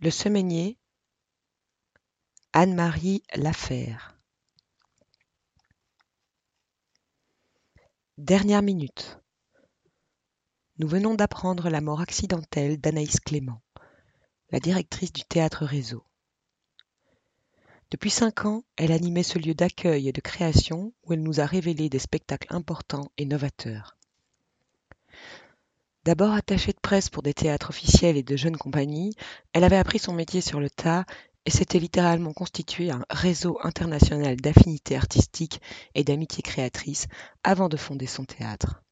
Le Semainier, Anne-Marie Laffaire. Dernière minute. Nous venons d'apprendre la mort accidentelle d'Anaïs Clément, la directrice du Théâtre Réseau. Depuis cinq ans, elle animait ce lieu d'accueil et de création où elle nous a révélé des spectacles importants et novateurs. D'abord attachée de presse pour des théâtres officiels et de jeunes compagnies, elle avait appris son métier sur le tas et s'était littéralement constitué un réseau international d'affinités artistiques et d'amitiés créatrices avant de fonder son théâtre.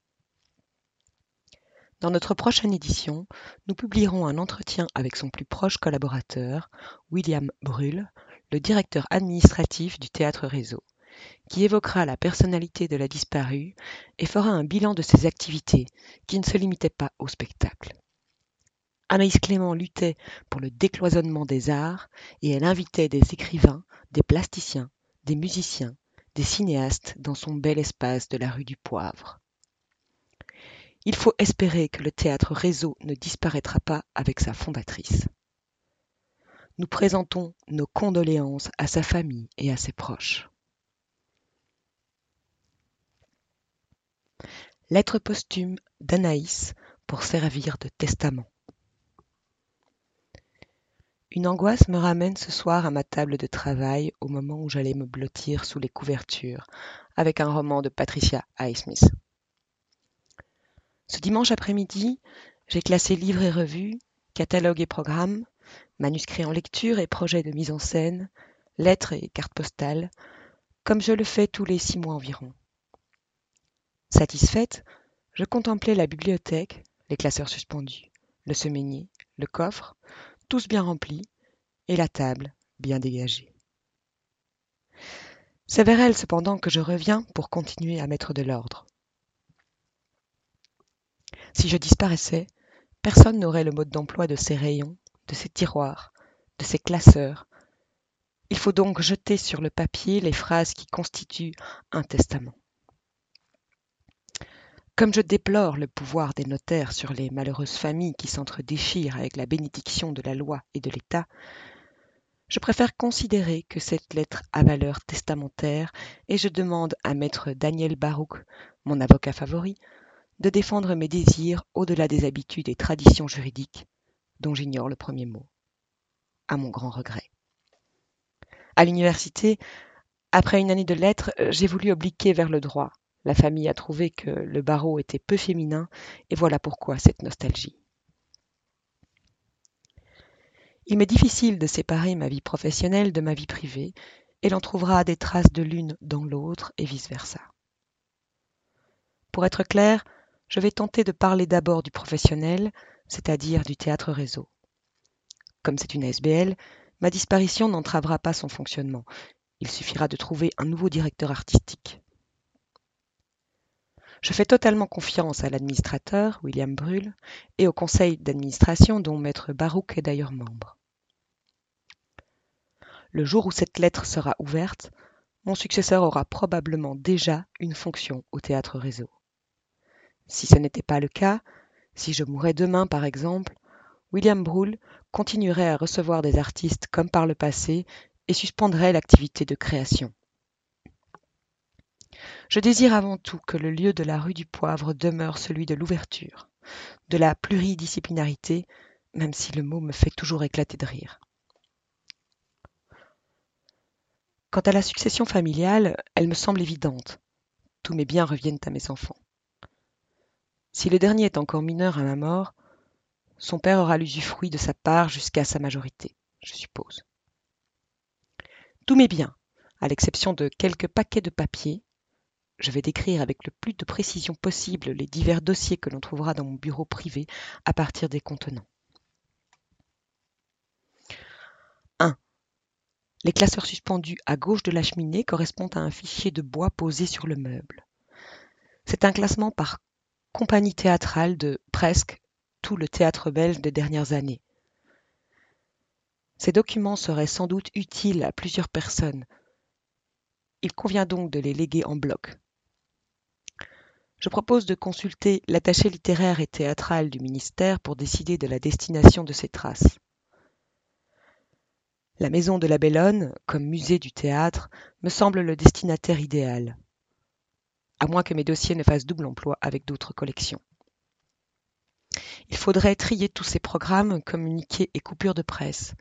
Dans notre prochaine édition, nous publierons un entretien avec son plus proche collaborateur, William Brull, le directeur administratif du Théâtre Réseau qui évoquera la personnalité de la disparue et fera un bilan de ses activités qui ne se limitaient pas au spectacle. Anaïs Clément luttait pour le décloisonnement des arts et elle invitait des écrivains, des plasticiens, des musiciens, des cinéastes dans son bel espace de la rue du Poivre. Il faut espérer que le théâtre réseau ne disparaîtra pas avec sa fondatrice. Nous présentons nos condoléances à sa famille et à ses proches. Lettre posthume d'Anaïs pour servir de testament. Une angoisse me ramène ce soir à ma table de travail au moment où j'allais me blottir sous les couvertures avec un roman de Patricia Highsmith. Ce dimanche après-midi, j'ai classé livres et revues, catalogues et programmes, manuscrits en lecture et projets de mise en scène, lettres et cartes postales, comme je le fais tous les six mois environ. Satisfaite, je contemplais la bibliothèque, les classeurs suspendus, le semainier, le coffre, tous bien remplis, et la table bien dégagée. C'est vers elle cependant que je reviens pour continuer à mettre de l'ordre. Si je disparaissais, personne n'aurait le mode d'emploi de ces rayons, de ces tiroirs, de ces classeurs. Il faut donc jeter sur le papier les phrases qui constituent un testament. Comme je déplore le pouvoir des notaires sur les malheureuses familles qui s'entre-déchirent avec la bénédiction de la loi et de l'État, je préfère considérer que cette lettre a valeur testamentaire et je demande à maître Daniel Barouk, mon avocat favori, de défendre mes désirs au-delà des habitudes et traditions juridiques dont j'ignore le premier mot, à mon grand regret. À l'université, après une année de lettres, j'ai voulu obliquer vers le droit, la famille a trouvé que le barreau était peu féminin, et voilà pourquoi cette nostalgie. Il m'est difficile de séparer ma vie professionnelle de ma vie privée, et l'on trouvera des traces de l'une dans l'autre et vice-versa. Pour être clair, je vais tenter de parler d'abord du professionnel, c'est-à-dire du théâtre réseau. Comme c'est une SBL, ma disparition n'entravera pas son fonctionnement. Il suffira de trouver un nouveau directeur artistique. Je fais totalement confiance à l'administrateur, William Brull, et au conseil d'administration dont maître Barouk est d'ailleurs membre. Le jour où cette lettre sera ouverte, mon successeur aura probablement déjà une fonction au théâtre réseau. Si ce n'était pas le cas, si je mourais demain par exemple, William Brull continuerait à recevoir des artistes comme par le passé et suspendrait l'activité de création. Je désire avant tout que le lieu de la rue du Poivre demeure celui de l'ouverture, de la pluridisciplinarité, même si le mot me fait toujours éclater de rire. Quant à la succession familiale, elle me semble évidente. Tous mes biens reviennent à mes enfants. Si le dernier est encore mineur à ma mort, son père aura l'usufruit de sa part jusqu'à sa majorité, je suppose. Tous mes biens, à l'exception de quelques paquets de papier, je vais décrire avec le plus de précision possible les divers dossiers que l'on trouvera dans mon bureau privé à partir des contenants. 1. Les classeurs suspendus à gauche de la cheminée correspondent à un fichier de bois posé sur le meuble. C'est un classement par compagnie théâtrale de presque tout le théâtre belge des dernières années. Ces documents seraient sans doute utiles à plusieurs personnes. Il convient donc de les léguer en bloc. Je propose de consulter l'attaché littéraire et théâtral du ministère pour décider de la destination de ces traces. La maison de la Bellone, comme musée du théâtre, me semble le destinataire idéal. À moins que mes dossiers ne fassent double emploi avec d'autres collections. Il faudrait trier tous ces programmes, communiqués et coupures de presse.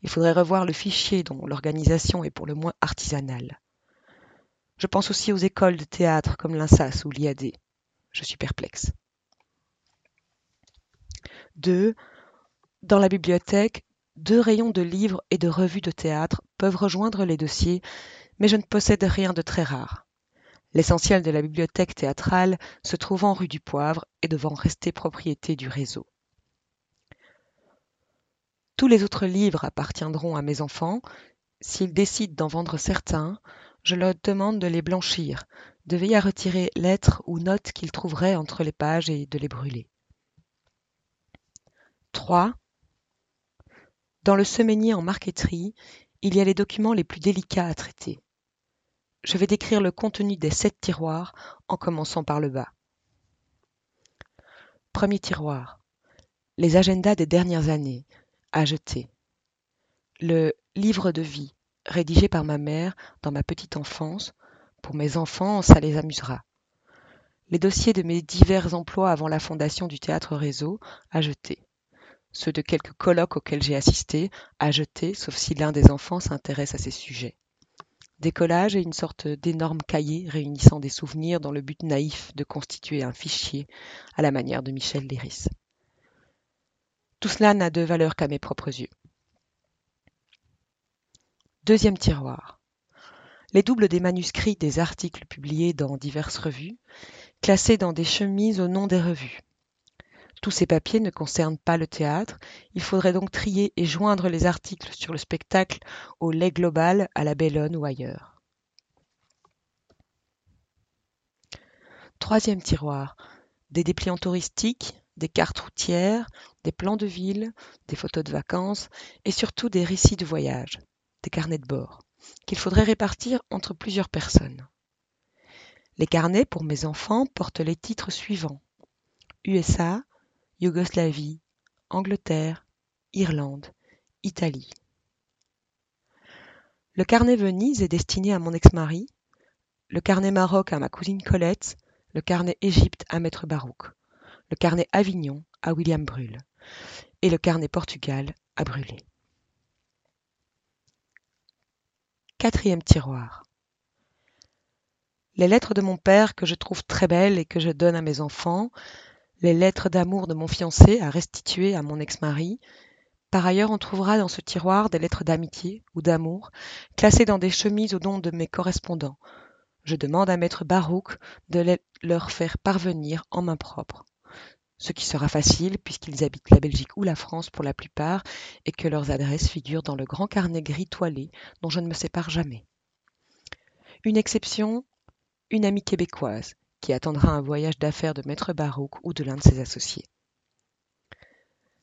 Il faudrait revoir le fichier dont l'organisation est pour le moins artisanale. Je pense aussi aux écoles de théâtre comme l'INSAS ou l'IAD. Je suis perplexe. 2. Dans la bibliothèque, deux rayons de livres et de revues de théâtre peuvent rejoindre les dossiers, mais je ne possède rien de très rare. L'essentiel de la bibliothèque théâtrale se trouvant rue du Poivre et devant rester propriété du réseau. Tous les autres livres appartiendront à mes enfants. S'ils décident d'en vendre certains, je leur demande de les blanchir, de veiller à retirer lettres ou notes qu'ils trouveraient entre les pages et de les brûler. 3. Dans le semainier en marqueterie, il y a les documents les plus délicats à traiter. Je vais décrire le contenu des sept tiroirs en commençant par le bas. Premier tiroir. Les agendas des dernières années, à jeter. Le livre de vie, rédigé par ma mère dans ma petite enfance. Pour mes enfants, ça les amusera. Les dossiers de mes divers emplois avant la fondation du Théâtre Réseau, à jeter ceux de quelques colloques auxquels j'ai assisté, à jeter, sauf si l'un des enfants s'intéresse à ces sujets. Décollage est une sorte d'énorme cahier réunissant des souvenirs dans le but naïf de constituer un fichier à la manière de Michel Léris. Tout cela n'a de valeur qu'à mes propres yeux. Deuxième tiroir. Les doubles des manuscrits des articles publiés dans diverses revues, classés dans des chemises au nom des revues. Tous ces papiers ne concernent pas le théâtre, il faudrait donc trier et joindre les articles sur le spectacle au lait global, à la Bellone ou ailleurs. Troisième tiroir. Des dépliants touristiques, des cartes routières, des plans de ville, des photos de vacances et surtout des récits de voyage, des carnets de bord, qu'il faudrait répartir entre plusieurs personnes. Les carnets pour mes enfants portent les titres suivants. USA, Yougoslavie, Angleterre, Irlande, Italie. Le carnet Venise est destiné à mon ex-mari, le carnet Maroc à ma cousine Colette, le carnet Égypte à Maître Barouk, le carnet Avignon à William Brûle et le carnet Portugal à Brûlé. Quatrième tiroir. Les lettres de mon père que je trouve très belles et que je donne à mes enfants, les lettres d'amour de mon fiancé à restituer à mon ex-mari. Par ailleurs, on trouvera dans ce tiroir des lettres d'amitié ou d'amour, classées dans des chemises au nom de mes correspondants. Je demande à maître Barouk de leur faire parvenir en main propre. Ce qui sera facile puisqu'ils habitent la Belgique ou la France pour la plupart et que leurs adresses figurent dans le grand carnet gris toilé dont je ne me sépare jamais. Une exception, une amie québécoise qui attendra un voyage d'affaires de maître Barouk ou de l'un de ses associés.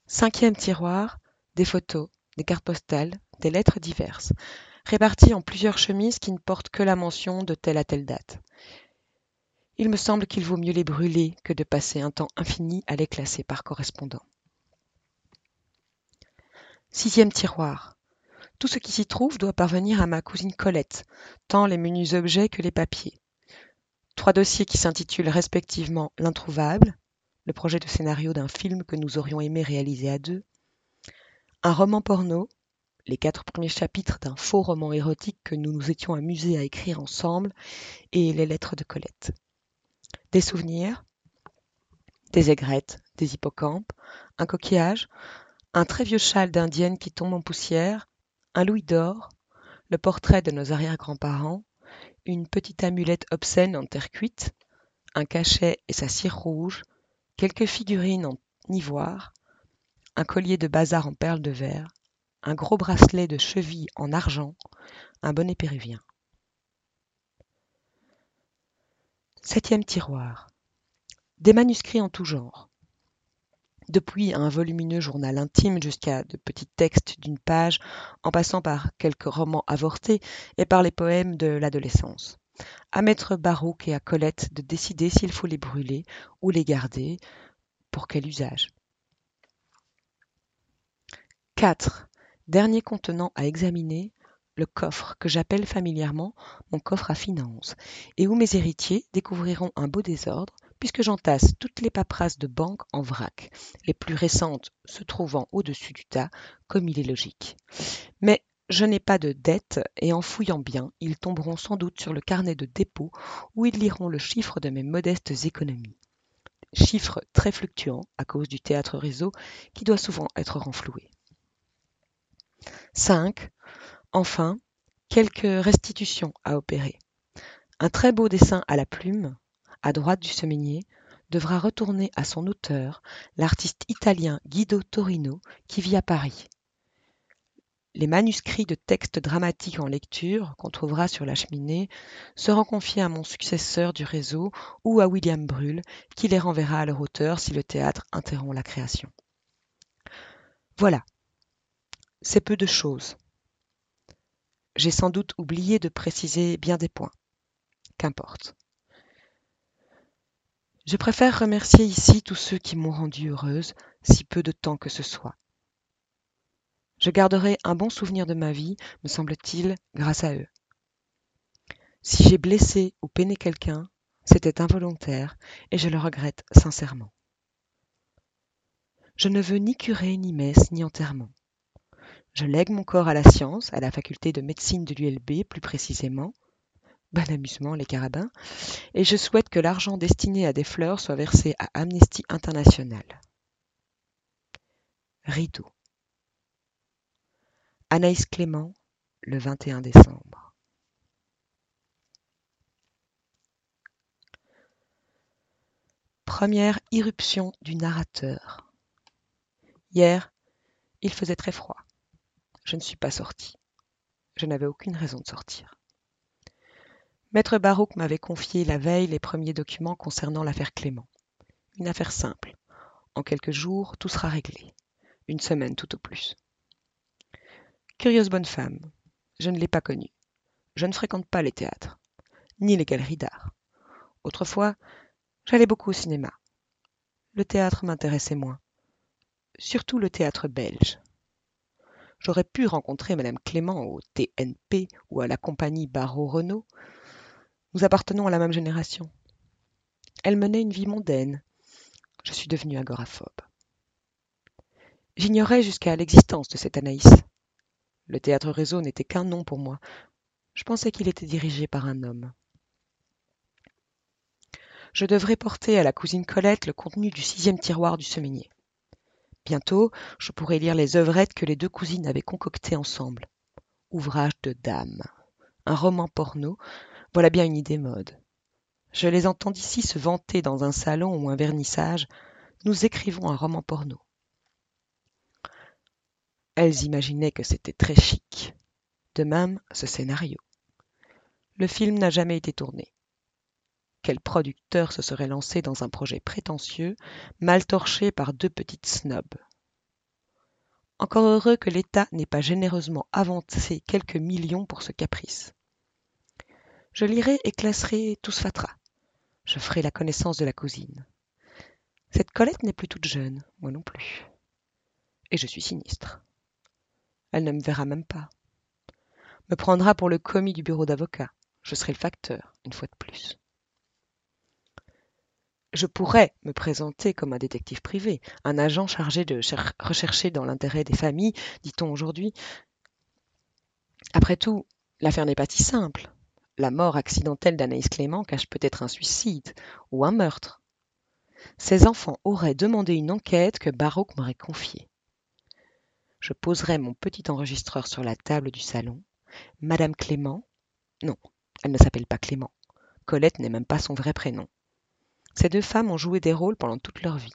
Cinquième tiroir, des photos, des cartes postales, des lettres diverses, réparties en plusieurs chemises qui ne portent que la mention de telle à telle date. Il me semble qu'il vaut mieux les brûler que de passer un temps infini à les classer par correspondant. Sixième tiroir. Tout ce qui s'y trouve doit parvenir à ma cousine Colette, tant les menus objets que les papiers. Trois dossiers qui s'intitulent respectivement L'introuvable, le projet de scénario d'un film que nous aurions aimé réaliser à deux, un roman porno, les quatre premiers chapitres d'un faux roman érotique que nous nous étions amusés à écrire ensemble, et les lettres de Colette. Des souvenirs, des aigrettes, des hippocampes, un coquillage, un très vieux châle d'indienne qui tombe en poussière, un louis d'or, le portrait de nos arrière-grands-parents, une petite amulette obscène en terre cuite, un cachet et sa cire rouge, quelques figurines en ivoire, un collier de bazar en perles de verre, un gros bracelet de cheville en argent, un bonnet péruvien. Septième tiroir. Des manuscrits en tout genre. Depuis un volumineux journal intime jusqu'à de petits textes d'une page, en passant par quelques romans avortés et par les poèmes de l'adolescence. À maître Barouk et à Colette de décider s'il faut les brûler ou les garder, pour quel usage? 4. Dernier contenant à examiner, le coffre que j'appelle familièrement mon coffre à finances, et où mes héritiers découvriront un beau désordre, puisque j'entasse toutes les paperasses de banque en vrac, les plus récentes se trouvant au-dessus du tas, comme il est logique. Mais je n'ai pas de dettes, et en fouillant bien, ils tomberont sans doute sur le carnet de dépôt, où ils liront le chiffre de mes modestes économies. Chiffre très fluctuant à cause du théâtre réseau qui doit souvent être renfloué. 5. Enfin, quelques restitutions à opérer. Un très beau dessin à la plume, à droite du semainier, devra retourner à son auteur, l'artiste italien Guido Torino, qui vit à Paris. Les manuscrits de textes dramatiques en lecture, qu'on trouvera sur la cheminée, seront confiés à mon successeur du réseau ou à William Brull, qui les renverra à leur auteur si le théâtre interrompt la création. Voilà. C'est peu de choses. J'ai sans doute oublié de préciser bien des points. Qu'importe. Je préfère remercier ici tous ceux qui m'ont rendue heureuse, si peu de temps que ce soit. Je garderai un bon souvenir de ma vie, me semble-t-il, grâce à eux. Si j'ai blessé ou peiné quelqu'un, c'était involontaire et je le regrette sincèrement. Je ne veux ni curé, ni messe, ni enterrement. Je lègue mon corps à la science, à la faculté de médecine de l'ULB plus précisément. Bon amusement, les carabins. Et je souhaite que l'argent destiné à des fleurs soit versé à Amnesty International. Rideau. Anaïs Clément, le 21 décembre. Première irruption du narrateur. Hier, il faisait très froid je ne suis pas sorti. Je n'avais aucune raison de sortir. Maître Barouk m'avait confié la veille les premiers documents concernant l'affaire Clément. Une affaire simple. En quelques jours, tout sera réglé. Une semaine tout au plus. Curieuse bonne femme. Je ne l'ai pas connue. Je ne fréquente pas les théâtres, ni les galeries d'art. Autrefois, j'allais beaucoup au cinéma. Le théâtre m'intéressait moins. Surtout le théâtre belge. J'aurais pu rencontrer Madame Clément au TNP ou à la compagnie Barreau-Renault. Nous appartenons à la même génération. Elle menait une vie mondaine. Je suis devenu agoraphobe. J'ignorais jusqu'à l'existence de cette Anaïs. Le théâtre réseau n'était qu'un nom pour moi. Je pensais qu'il était dirigé par un homme. Je devrais porter à la cousine Colette le contenu du sixième tiroir du semainier. Bientôt, je pourrai lire les œuvrettes que les deux cousines avaient concoctées ensemble. Ouvrage de dame. Un roman porno, voilà bien une idée mode. Je les entends d'ici se vanter dans un salon ou un vernissage. Nous écrivons un roman porno. Elles imaginaient que c'était très chic. De même, ce scénario. Le film n'a jamais été tourné. Quel producteur se serait lancé dans un projet prétentieux, mal torché par deux petites snobs Encore heureux que l'État n'ait pas généreusement avancé quelques millions pour ce caprice. Je lirai et classerai tous fatras. Je ferai la connaissance de la cousine. Cette Colette n'est plus toute jeune, moi non plus. Et je suis sinistre. Elle ne me verra même pas. Me prendra pour le commis du bureau d'avocat. Je serai le facteur, une fois de plus. Je pourrais me présenter comme un détective privé, un agent chargé de rechercher dans l'intérêt des familles, dit-on aujourd'hui. Après tout, l'affaire n'est pas si simple. La mort accidentelle d'Anaïs Clément cache peut-être un suicide ou un meurtre. Ces enfants auraient demandé une enquête que Baroque m'aurait confiée. Je poserai mon petit enregistreur sur la table du salon. Madame Clément Non, elle ne s'appelle pas Clément. Colette n'est même pas son vrai prénom. Ces deux femmes ont joué des rôles pendant toute leur vie.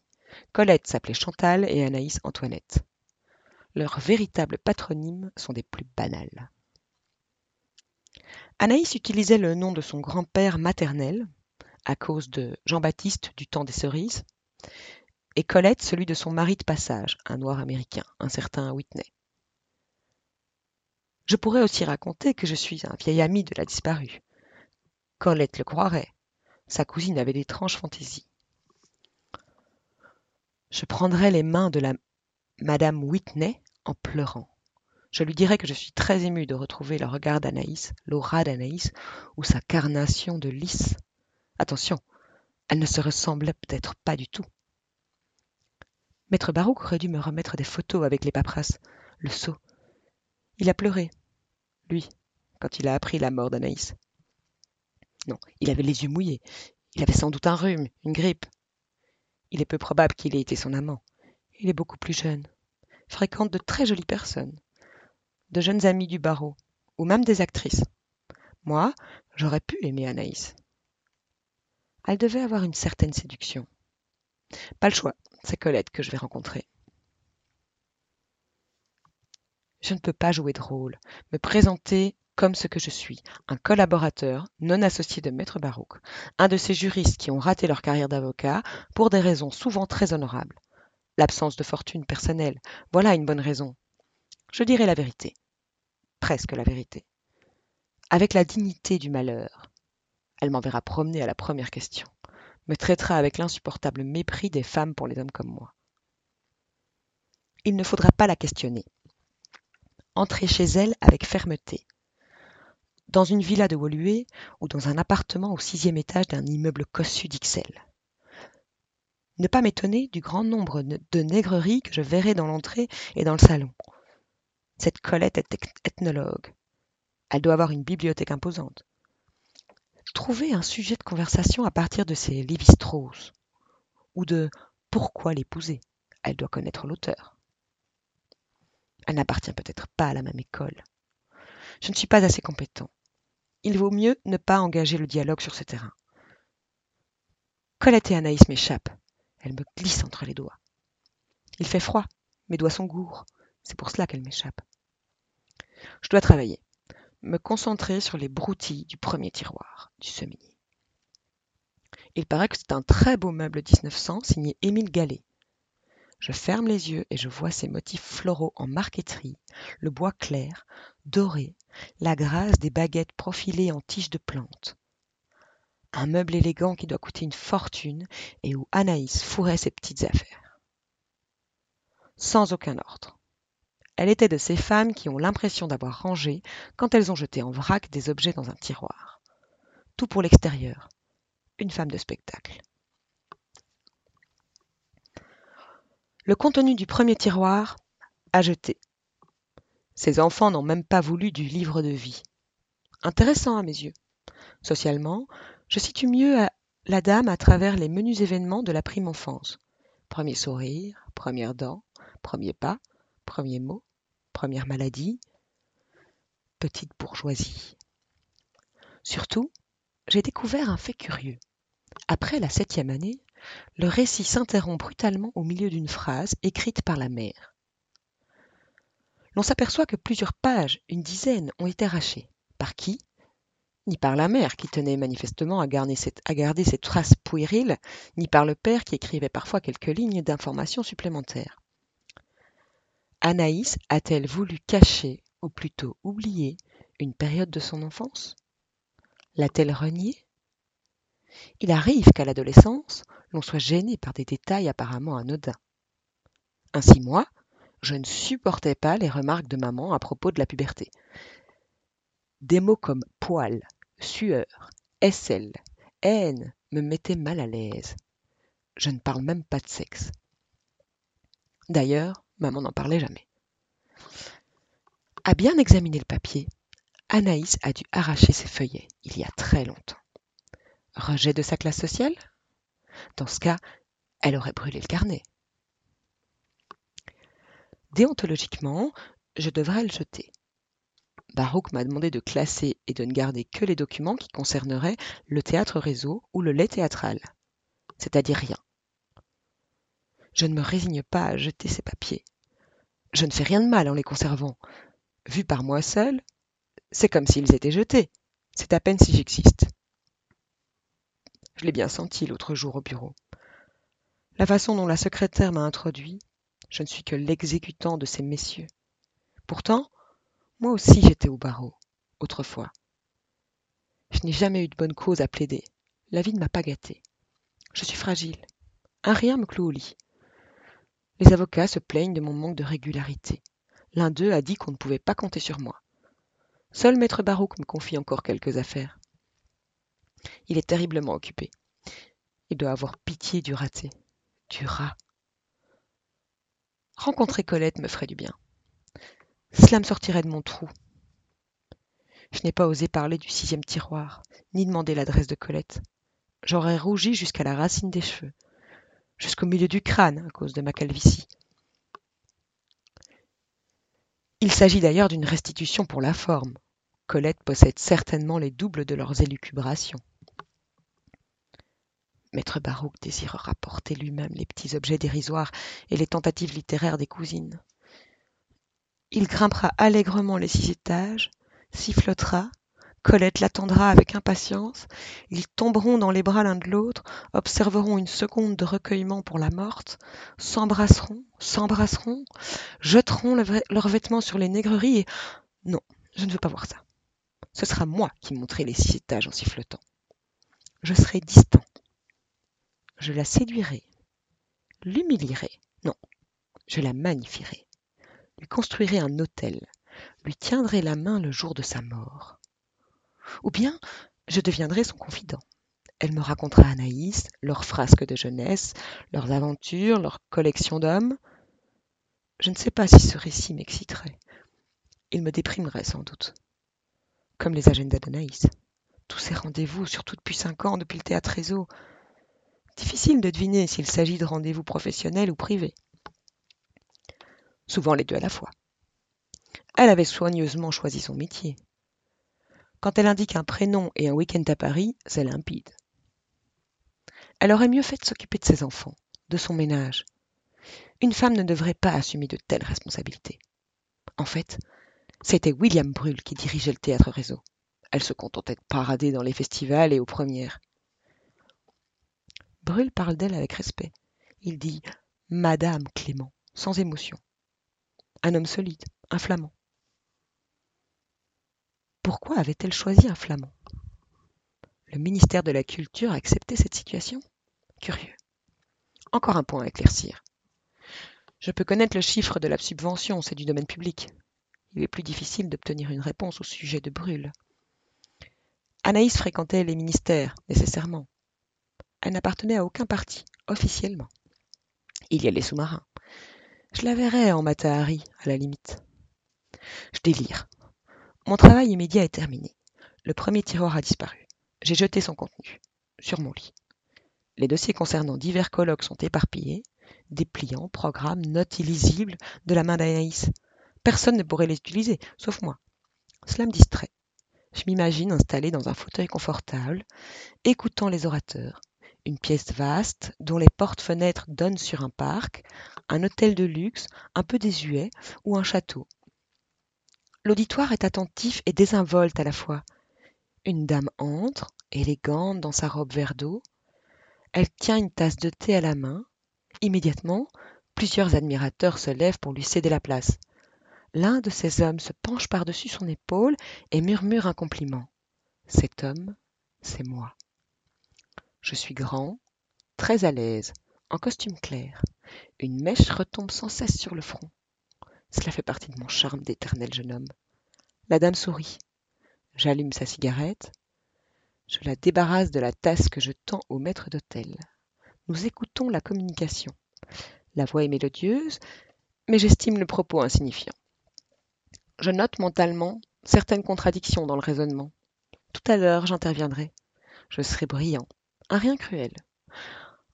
Colette s'appelait Chantal et Anaïs Antoinette. Leurs véritables patronymes sont des plus banals. Anaïs utilisait le nom de son grand-père maternel, à cause de Jean-Baptiste du temps des cerises, et Colette celui de son mari de passage, un noir américain, un certain Whitney. Je pourrais aussi raconter que je suis un vieil ami de la disparue. Colette le croirait, sa cousine avait d'étranges fantaisies. Je prendrais les mains de la Madame Whitney en pleurant. Je lui dirai que je suis très ému de retrouver le regard d'Anaïs, l'aura d'Anaïs, ou sa carnation de lys. Attention, elle ne se ressemblait peut-être pas du tout. Maître Barouk aurait dû me remettre des photos avec les paperasses. Le sot. Il a pleuré, lui, quand il a appris la mort d'Anaïs. Non, il avait les yeux mouillés. Il avait sans doute un rhume, une grippe. Il est peu probable qu'il ait été son amant. Il est beaucoup plus jeune, fréquente de très jolies personnes, de jeunes amis du barreau, ou même des actrices. Moi, j'aurais pu aimer Anaïs. Elle devait avoir une certaine séduction. Pas le choix, c'est Colette que je vais rencontrer. Je ne peux pas jouer de rôle, me présenter comme ce que je suis, un collaborateur non associé de Maître Barouk, un de ces juristes qui ont raté leur carrière d'avocat pour des raisons souvent très honorables. L'absence de fortune personnelle, voilà une bonne raison. Je dirai la vérité. Presque la vérité. Avec la dignité du malheur. Elle m'enverra promener à la première question, me traitera avec l'insupportable mépris des femmes pour les hommes comme moi. Il ne faudra pas la questionner. Entrez chez elle avec fermeté, dans une villa de Woluwe ou dans un appartement au sixième étage d'un immeuble cossu d'Ixelles. Ne pas m'étonner du grand nombre de nègreries que je verrai dans l'entrée et dans le salon. Cette Colette est ethnologue. Elle doit avoir une bibliothèque imposante. Trouver un sujet de conversation à partir de ses Lévi-Strauss ou de pourquoi l'épouser? Elle doit connaître l'auteur. Elle n'appartient peut-être pas à la même école. Je ne suis pas assez compétent. Il vaut mieux ne pas engager le dialogue sur ce terrain. Colette et Anaïs m'échappent. Elle me glisse entre les doigts. Il fait froid, mes doigts sont gourds. C'est pour cela qu'elle m'échappe. Je dois travailler, me concentrer sur les broutilles du premier tiroir du semi. Il paraît que c'est un très beau meuble 1900 signé Émile Gallet. Je ferme les yeux et je vois ces motifs floraux en marqueterie, le bois clair, doré, la grâce des baguettes profilées en tiges de plantes. Un meuble élégant qui doit coûter une fortune et où Anaïs fourrait ses petites affaires. Sans aucun ordre. Elle était de ces femmes qui ont l'impression d'avoir rangé quand elles ont jeté en vrac des objets dans un tiroir. Tout pour l'extérieur. Une femme de spectacle. Le contenu du premier tiroir a jeté. Ces enfants n'ont même pas voulu du livre de vie. Intéressant à mes yeux. Socialement, je situe mieux la dame à travers les menus événements de la prime enfance. Premier sourire, première dent, premier pas, premier mot, première maladie, petite bourgeoisie. Surtout, j'ai découvert un fait curieux. Après la septième année, le récit s'interrompt brutalement au milieu d'une phrase écrite par la mère. L'on s'aperçoit que plusieurs pages, une dizaine, ont été arrachées. Par qui? Ni par la mère, qui tenait manifestement à garder, cette, trace puérile, ni par le père, qui écrivait parfois quelques lignes d'informations supplémentaires. Anaïs a-t-elle voulu cacher, ou plutôt oublier, une période de son enfance? L'a-t-elle reniée? Il arrive qu'à l'adolescence, l'on soit gêné par des détails apparemment anodins. Ainsi moi, je ne supportais pas les remarques de maman à propos de la puberté. Des mots comme poil, sueur, aisselle, haine me mettaient mal à l'aise. Je ne parle même pas de sexe. D'ailleurs, maman n'en parlait jamais. À bien examiner le papier, Anaïs a dû arracher ses feuillets il y a très longtemps. Rejet de sa classe sociale? Dans ce cas, elle aurait brûlé le carnet. Déontologiquement, je devrais le jeter. Barouk m'a demandé de classer et de ne garder que les documents qui concerneraient le théâtre réseau ou le lait théâtral, c'est-à-dire rien. Je ne me résigne pas à jeter ces papiers. Je ne fais rien de mal en les conservant. Vu par moi seul, c'est comme s'ils étaient jetés. C'est à peine si j'existe. Je l'ai bien senti l'autre jour au bureau. La façon dont la secrétaire m'a introduit, je ne suis que l'exécutant de ces messieurs. Pourtant, moi aussi j'étais au barreau, autrefois. Je n'ai jamais eu de bonne cause à plaider. La vie ne m'a pas gâté. Je suis fragile. Un rien me cloue au lit. Les avocats se plaignent de mon manque de régularité. L'un d'eux a dit qu'on ne pouvait pas compter sur moi. Seul maître Barouk me confie encore quelques affaires. Il est terriblement occupé. Il doit avoir pitié du raté, du rat. Rencontrer Colette me ferait du bien. Cela me sortirait de mon trou. Je n'ai pas osé parler du sixième tiroir, ni demander l'adresse de Colette. J'aurais rougi jusqu'à la racine des cheveux, jusqu'au milieu du crâne à cause de ma calvitie. Il s'agit d'ailleurs d'une restitution pour la forme. Colette possède certainement les doubles de leurs élucubrations. Maître Barouk désirera porter lui-même les petits objets dérisoires et les tentatives littéraires des cousines. Il grimpera allègrement les six étages, sifflotera, Colette l'attendra avec impatience, ils tomberont dans les bras l'un de l'autre, observeront une seconde de recueillement pour la morte, s'embrasseront, s'embrasseront, jeteront leurs vêtements sur les nègreries et... Non, je ne veux pas voir ça. Ce sera moi qui monterai les six étages en sifflotant. Je serai distant. Je la séduirai, l'humilierai. Non, je la magnifierai, lui construirai un hôtel, lui tiendrai la main le jour de sa mort. Ou bien je deviendrai son confident. Elle me racontera Anaïs, leurs frasques de jeunesse, leurs aventures, leurs collections d'hommes. Je ne sais pas si ce récit m'exciterait. Il me déprimerait sans doute. Comme les agendas d'Anaïs. Tous ces rendez-vous, surtout depuis cinq ans, depuis le théâtre réseau. Difficile de deviner s'il s'agit de rendez-vous professionnels ou privés. Souvent les deux à la fois. Elle avait soigneusement choisi son métier. Quand elle indique un prénom et un week-end à Paris, c'est limpide. Elle aurait mieux fait de s'occuper de ses enfants, de son ménage. Une femme ne devrait pas assumer de telles responsabilités. En fait, c'était William Brûle qui dirigeait le théâtre réseau. Elle se contentait de parader dans les festivals et aux premières. Brûle parle d'elle avec respect. Il dit Madame Clément, sans émotion. Un homme solide, un flamand. Pourquoi avait-elle choisi un flamand? Le ministère de la Culture acceptait cette situation? Curieux. Encore un point à éclaircir. Je peux connaître le chiffre de la subvention, c'est du domaine public. Il est plus difficile d'obtenir une réponse au sujet de Brûle. Anaïs fréquentait les ministères, nécessairement. Elle n'appartenait à aucun parti, officiellement. Il y a les sous-marins. Je la verrais en Matahari, à la limite. Je délire. Mon travail immédiat est terminé. Le premier tiroir a disparu. J'ai jeté son contenu sur mon lit. Les dossiers concernant divers colloques sont éparpillés, dépliants, programmes, notes illisibles de la main d'Anaïs. Personne ne pourrait les utiliser, sauf moi. Cela me distrait. Je m'imagine installé dans un fauteuil confortable, écoutant les orateurs. Une pièce vaste, dont les portes-fenêtres donnent sur un parc, un hôtel de luxe, un peu désuet, ou un château. L'auditoire est attentif et désinvolte à la fois. Une dame entre, élégante dans sa robe vert d'eau. Elle tient une tasse de thé à la main. Immédiatement, plusieurs admirateurs se lèvent pour lui céder la place. L'un de ces hommes se penche par-dessus son épaule et murmure un compliment. Cet homme, c'est moi. Je suis grand, très à l'aise, en costume clair. Une mèche retombe sans cesse sur le front. Cela fait partie de mon charme d'éternel jeune homme. La dame sourit. J'allume sa cigarette. Je la débarrasse de la tasse que je tends au maître d'hôtel. Nous écoutons la communication. La voix est mélodieuse, mais j'estime le propos insignifiant. Je note mentalement certaines contradictions dans le raisonnement. Tout à l'heure, j'interviendrai. Je serai brillant, rien cruel.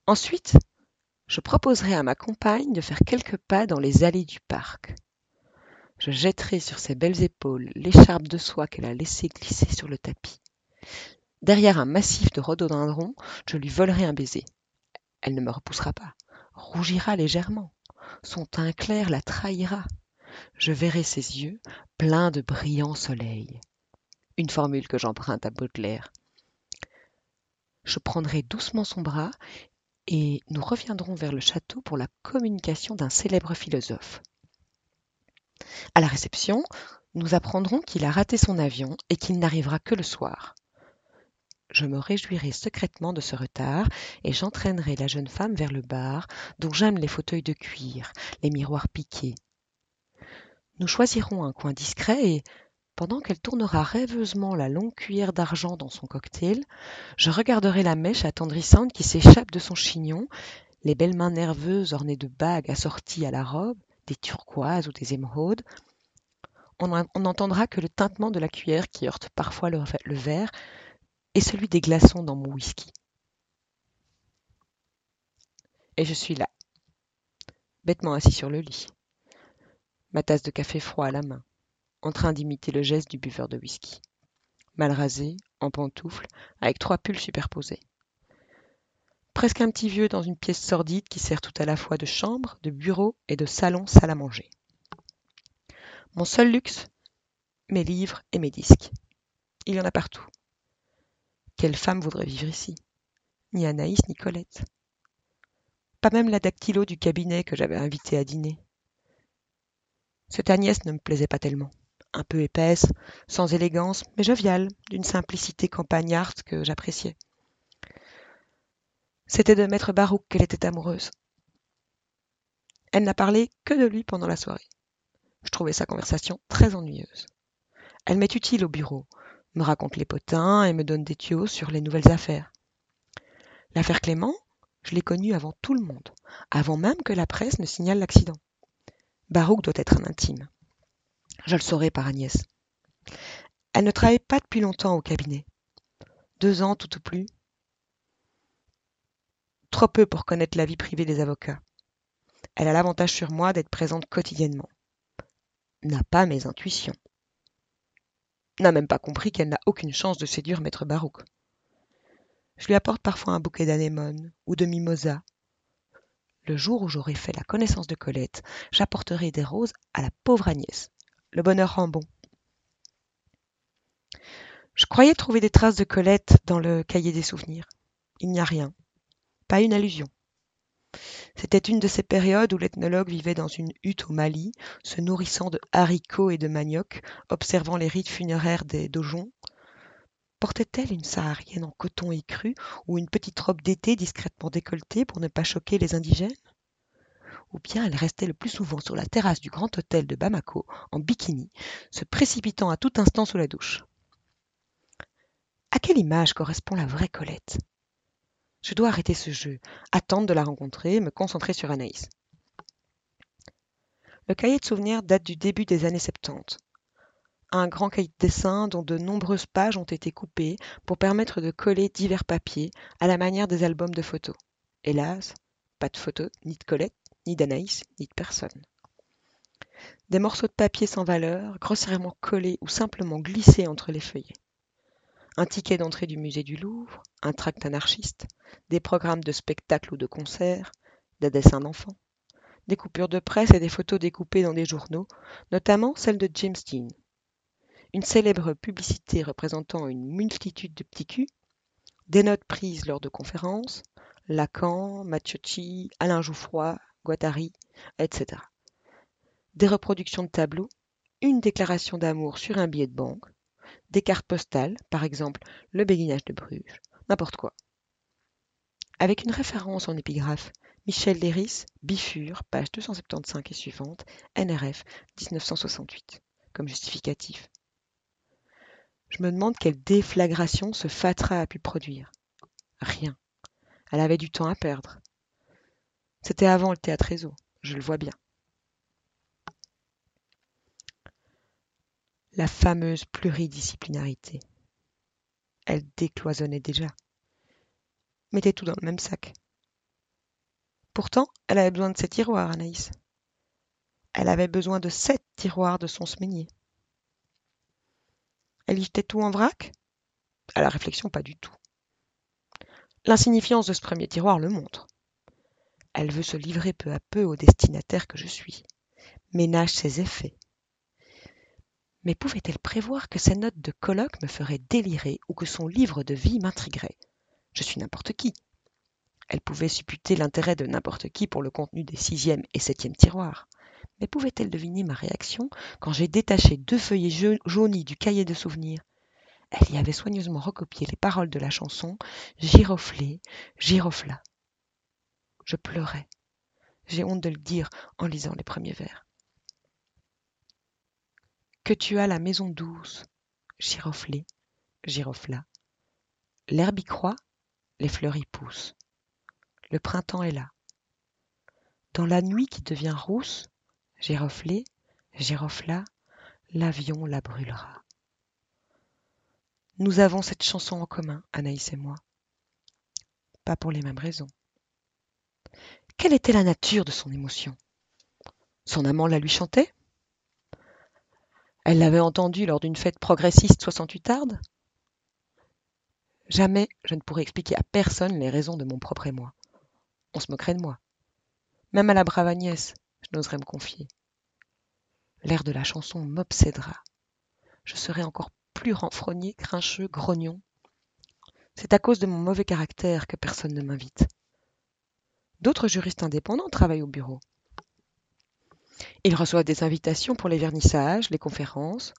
Ensuite, je proposerai à ma compagne de faire quelques pas dans les allées du parc. Je jetterai sur ses belles épaules l'écharpe de soie qu'elle a laissée glisser sur le tapis. Derrière un massif de rhododendrons, je lui volerai un baiser. Elle ne me repoussera pas, rougira légèrement. Son teint clair la trahira. Je verrai ses yeux pleins de brillants soleils. Une formule que j'emprunte à Baudelaire. Je prendrai doucement son bras et nous reviendrons vers le château pour la communication d'un célèbre philosophe. À la réception, nous apprendrons qu'il a raté son avion et qu'il n'arrivera que le soir. Je me réjouirai secrètement de ce retard et j'entraînerai la jeune femme vers le bar dont j'aime les fauteuils de cuir, les miroirs piqués. Nous choisirons un coin discret et, pendant qu'elle tournera rêveusement la longue cuillère d'argent dans son cocktail, je regarderai la mèche attendrissante qui s'échappe de son chignon, les belles mains nerveuses ornées de bagues assorties à la robe, des turquoises ou des émeraudes. On, n'entendra que le tintement de la cuillère qui heurte parfois le, le verre et celui des glaçons dans mon whisky. Et je suis là, bêtement assis sur le lit, ma tasse de café froid à la main, en train d'imiter le geste du buveur de whisky. Mal rasé, en pantoufles, avec trois pulls superposés. Presque un petit vieux dans une pièce sordide qui sert tout à la fois de chambre, de bureau et de salon salle à manger. Mon seul luxe, mes livres et mes disques. Il y en a partout. Quelle femme voudrait vivre ici? Ni Anaïs ni Colette. Pas même la dactylo du cabinet que j'avais invitée à dîner. Cette Agnès ne me plaisait pas tellement un peu épaisse, sans élégance, mais joviale, d'une simplicité campagnarde que j'appréciais. C'était de maître Barouk qu'elle était amoureuse. Elle n'a parlé que de lui pendant la soirée. Je trouvais sa conversation très ennuyeuse. Elle m'est utile au bureau, me raconte les potins et me donne des tuyaux sur les nouvelles affaires. L'affaire Clément, je l'ai connue avant tout le monde, avant même que la presse ne signale l'accident. Barouk doit être un intime. Je le saurai par Agnès. Elle ne travaille pas depuis longtemps au cabinet. Deux ans tout au plus. Trop peu pour connaître la vie privée des avocats. Elle a l'avantage sur moi d'être présente quotidiennement. N'a pas mes intuitions. N'a même pas compris qu'elle n'a aucune chance de séduire maître Barouk. Je lui apporte parfois un bouquet d'anémones ou de mimosas. Le jour où j'aurai fait la connaissance de Colette, j'apporterai des roses à la pauvre Agnès. Le bonheur rend bon. Je croyais trouver des traces de Colette dans le cahier des souvenirs. Il n'y a rien. Pas une allusion. C'était une de ces périodes où l'ethnologue vivait dans une hutte au Mali, se nourrissant de haricots et de manioc, observant les rites funéraires des dojons. Portait-elle une saharienne en coton écru ou une petite robe d'été discrètement décolletée pour ne pas choquer les indigènes? Ou bien elle restait le plus souvent sur la terrasse du grand hôtel de Bamako, en bikini, se précipitant à tout instant sous la douche. À quelle image correspond la vraie Colette? Je dois arrêter ce jeu, attendre de la rencontrer, me concentrer sur Anaïs. Le cahier de souvenirs date du début des années 70. Un grand cahier de dessin dont de nombreuses pages ont été coupées pour permettre de coller divers papiers à la manière des albums de photos. Hélas, pas de photos ni de Colette, ni d'Anaïs, ni de personne. Des morceaux de papier sans valeur, grossièrement collés ou simplement glissés entre les feuillets. Un ticket d'entrée du musée du Louvre, un tract anarchiste, des programmes de spectacles ou de concerts, des dessins d'enfants, des coupures de presse et des photos découpées dans des journaux, notamment celle de James Dean. Une célèbre publicité représentant une multitude de petits culs, des notes prises lors de conférences, Lacan, Macciotti, Alain Jouffroy, Guattari, etc. Des reproductions de tableaux, une déclaration d'amour sur un billet de banque, des cartes postales, par exemple le béguinage de Bruges, n'importe quoi. Avec une référence en épigraphe, Michel Léris, Bifure, page 275 et suivante, NRF 1968, comme justificatif. Je me demande quelle déflagration ce fatras a pu produire. Rien. Elle avait du temps à perdre. C'était avant le théâtre réseau, je le vois bien. La fameuse pluridisciplinarité. Elle décloisonnait déjà. Mettait tout dans le même sac. Pourtant, elle avait besoin de ses tiroirs, Anaïs. Elle avait besoin de sept tiroirs de son semainier. Elle y jetait tout en vrac? À la réflexion, pas du tout. L'insignifiance de ce premier tiroir le montre. Elle veut se livrer peu à peu au destinataire que je suis. Ménage ses effets. Mais pouvait-elle prévoir que sa note de colloque me ferait délirer ou que son livre de vie m'intriguerait? Je suis n'importe qui. Elle pouvait supputer l'intérêt de n'importe qui pour le contenu des sixième et septième tiroirs. Mais pouvait-elle deviner ma réaction quand j'ai détaché deux feuillets jaunis du cahier de souvenirs? Elle y avait soigneusement recopié les paroles de la chanson Giroflé, girofla. Je pleurais. J'ai honte de le dire en lisant les premiers vers. Que tu as la maison douce, giroflée, girofla. L'herbe y croît, les fleurs y poussent. Le printemps est là. Dans la nuit qui devient rousse, giroflée, girofla, l'avion la brûlera. Nous avons cette chanson en commun, Anaïs et moi. Pas pour les mêmes raisons. Quelle était la nature de son émotion? Son amant la lui chantait? Elle l'avait entendue lors d'une fête progressiste 68 tarde Jamais je ne pourrais expliquer à personne les raisons de mon propre émoi. On se moquerait de moi. Même à la brave Agnès, je n'oserais me confier. L'air de la chanson m'obsédera. Je serai encore plus renfrogné, grincheux, grognon. C'est à cause de mon mauvais caractère que personne ne m'invite. D'autres juristes indépendants travaillent au bureau. Ils reçoivent des invitations pour les vernissages, les conférences.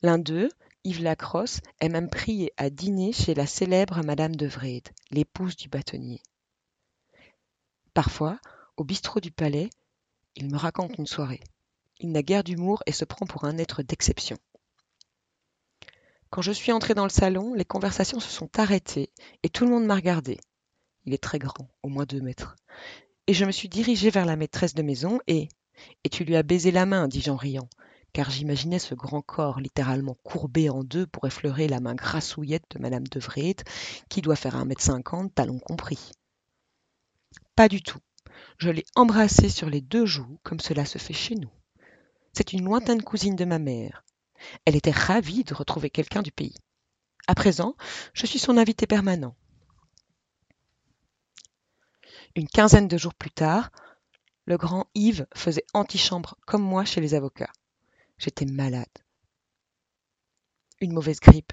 L'un d'eux, Yves Lacrosse, est même prié à dîner chez la célèbre Madame de Vrede, l'épouse du bâtonnier. Parfois, au bistrot du palais, il me raconte une soirée. Il n'a guère d'humour et se prend pour un être d'exception. Quand je suis entrée dans le salon, les conversations se sont arrêtées et tout le monde m'a regardé. Il est très grand, au moins deux mètres. Et je me suis dirigée vers la maîtresse de maison et. Et tu lui as baisé la main, dis-je en riant, car j'imaginais ce grand corps littéralement courbé en deux pour effleurer la main grassouillette de Madame de Vrede, qui doit faire un mètre cinquante, talons compris. Pas du tout. Je l'ai embrassée sur les deux joues, comme cela se fait chez nous. C'est une lointaine cousine de ma mère. Elle était ravie de retrouver quelqu'un du pays. À présent, je suis son invité permanent. Une quinzaine de jours plus tard, le grand Yves faisait antichambre comme moi chez les avocats. J'étais malade. Une mauvaise grippe.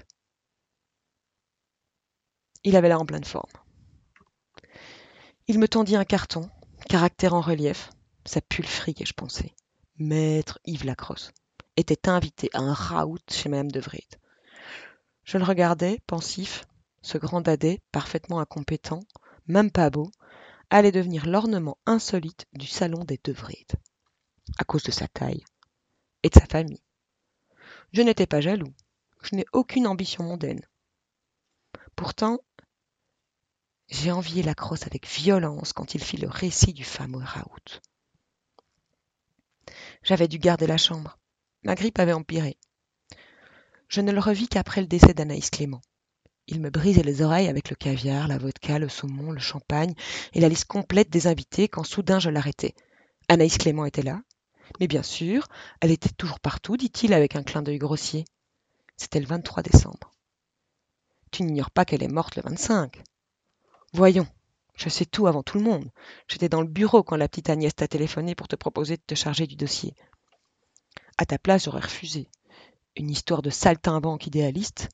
Il avait l'air en pleine forme. Il me tendit un carton, caractère en relief. Ça pue le fric, je pensais. Maître Yves Lacrosse était invité à un raout chez Madame de Vrede. Je le regardais, pensif, ce grand dadais, parfaitement incompétent, même pas beau, allait devenir l'ornement insolite du salon des de Vrede, à cause de sa taille et de sa famille. Je n'étais pas jaloux, je n'ai aucune ambition mondaine. Pourtant, j'ai envié la crosse avec violence quand il fit le récit du fameux raout. J'avais dû garder la chambre. Ma grippe avait empiré. Je ne le revis qu'après le décès d'Anaïs Clément. Il me brisait les oreilles avec le caviar, la vodka, le saumon, le champagne et la liste complète des invités quand soudain je l'arrêtai. Anaïs Clément était là. Mais bien sûr, elle était toujours partout, dit-il avec un clin d'œil grossier. C'était le 23 décembre. Tu n'ignores pas qu'elle est morte le 25. Voyons, je sais tout avant tout le monde. J'étais dans le bureau quand la petite Agnès t'a téléphoné pour te proposer de te charger du dossier. À ta place, j'aurais refusé. Une histoire de saltimbanque idéaliste.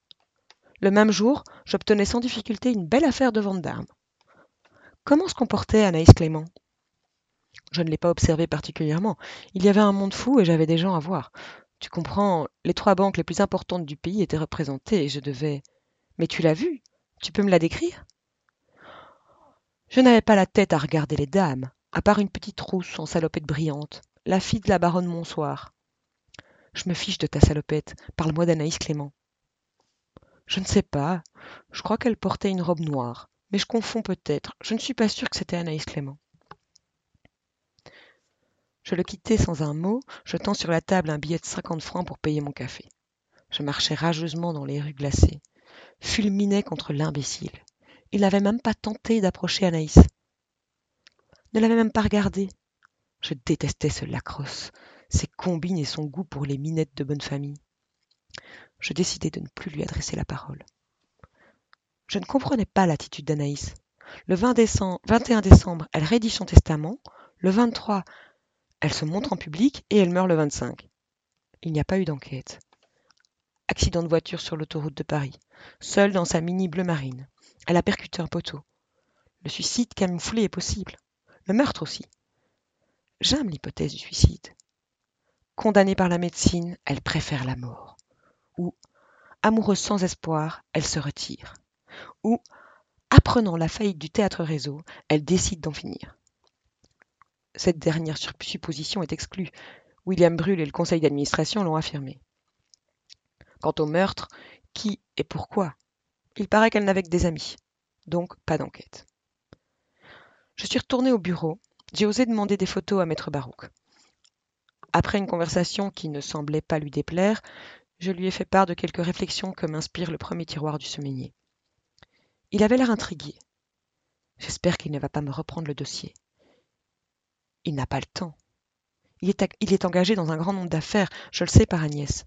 Le même jour, j'obtenais sans difficulté une belle affaire de vente d'armes. Comment se comportait Anaïs Clément? Je ne l'ai pas observé particulièrement. Il y avait un monde fou et j'avais des gens à voir. Tu comprends, les trois banques les plus importantes du pays étaient représentées et je devais. Mais tu l'as vue? Tu peux me la décrire? Je n'avais pas la tête à regarder les dames, à part une petite rousse en salopette brillante, la fille de la baronne Monsoir. Je me fiche de ta salopette. Parle-moi d'Anaïs Clément. Je ne sais pas. Je crois qu'elle portait une robe noire. Mais je confonds peut-être. Je ne suis pas sûre que c'était Anaïs Clément. Je le quittai sans un mot, jetant sur la table un billet de cinquante francs pour payer mon café. Je marchais rageusement dans les rues glacées, fulminais contre l'imbécile. Il n'avait même pas tenté d'approcher Anaïs. Ne l'avait même pas regardé. Je détestais ce lacrosse, ses combines et son goût pour les minettes de bonne famille. Je décidai de ne plus lui adresser la parole. Je ne comprenais pas l'attitude d'Anaïs. Le 20 décembre, 21 décembre, elle rédige son testament. Le 23, elle se montre en public et elle meurt le 25. Il n'y a pas eu d'enquête. Accident de voiture sur l'autoroute de Paris. Seule dans sa mini bleu marine. Elle a percuté un poteau. Le suicide camouflé est possible. Le meurtre aussi. J'aime l'hypothèse du suicide. Condamnée par la médecine, elle préfère la mort. Ou, amoureuse sans espoir, elle se retire. Ou, apprenant la faillite du théâtre réseau, elle décide d'en finir. Cette dernière supposition est exclue. William Brull et le conseil d'administration l'ont affirmé. Quant au meurtre, qui et pourquoi? Il paraît qu'elle n'avait que des amis. Donc, pas d'enquête. Je suis retournée au bureau. J'ai osé demander des photos à Maître Barouk. Après une conversation qui ne semblait pas lui déplaire, je lui ai fait part de quelques réflexions que m'inspire le premier tiroir du semainier. Il avait l'air intrigué. J'espère qu'il ne va pas me reprendre le dossier. Il n'a pas le temps. Il est, il est engagé dans un grand nombre d'affaires, je le sais par Agnès.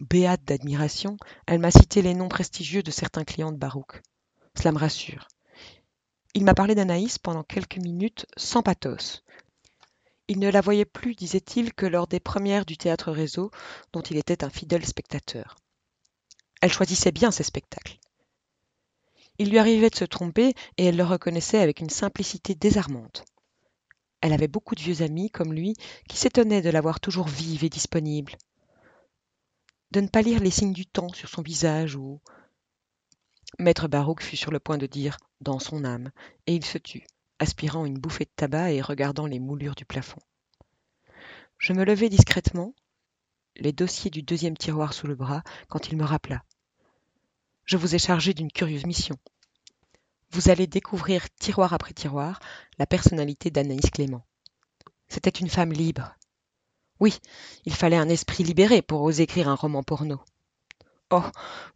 Béate d'admiration, elle m'a cité les noms prestigieux de certains clients de Barouk. Cela me rassure. Il m'a parlé d'Anaïs pendant quelques minutes sans pathos. Il ne la voyait plus, disait-il, que lors des premières du théâtre réseau, dont il était un fidèle spectateur. Elle choisissait bien ses spectacles. Il lui arrivait de se tromper et elle le reconnaissait avec une simplicité désarmante. Elle avait beaucoup de vieux amis comme lui qui s'étonnaient de la voir toujours vive et disponible, de ne pas lire les signes du temps sur son visage ou. Maître Barouk fut sur le point de dire dans son âme, et il se tut, aspirant une bouffée de tabac et regardant les moulures du plafond. Je me levai discrètement, les dossiers du deuxième tiroir sous le bras, quand il me rappela. Je vous ai chargé d'une curieuse mission. Vous allez découvrir, tiroir après tiroir, la personnalité d'Anaïs Clément. C'était une femme libre. Oui, il fallait un esprit libéré pour oser écrire un roman porno. Oh,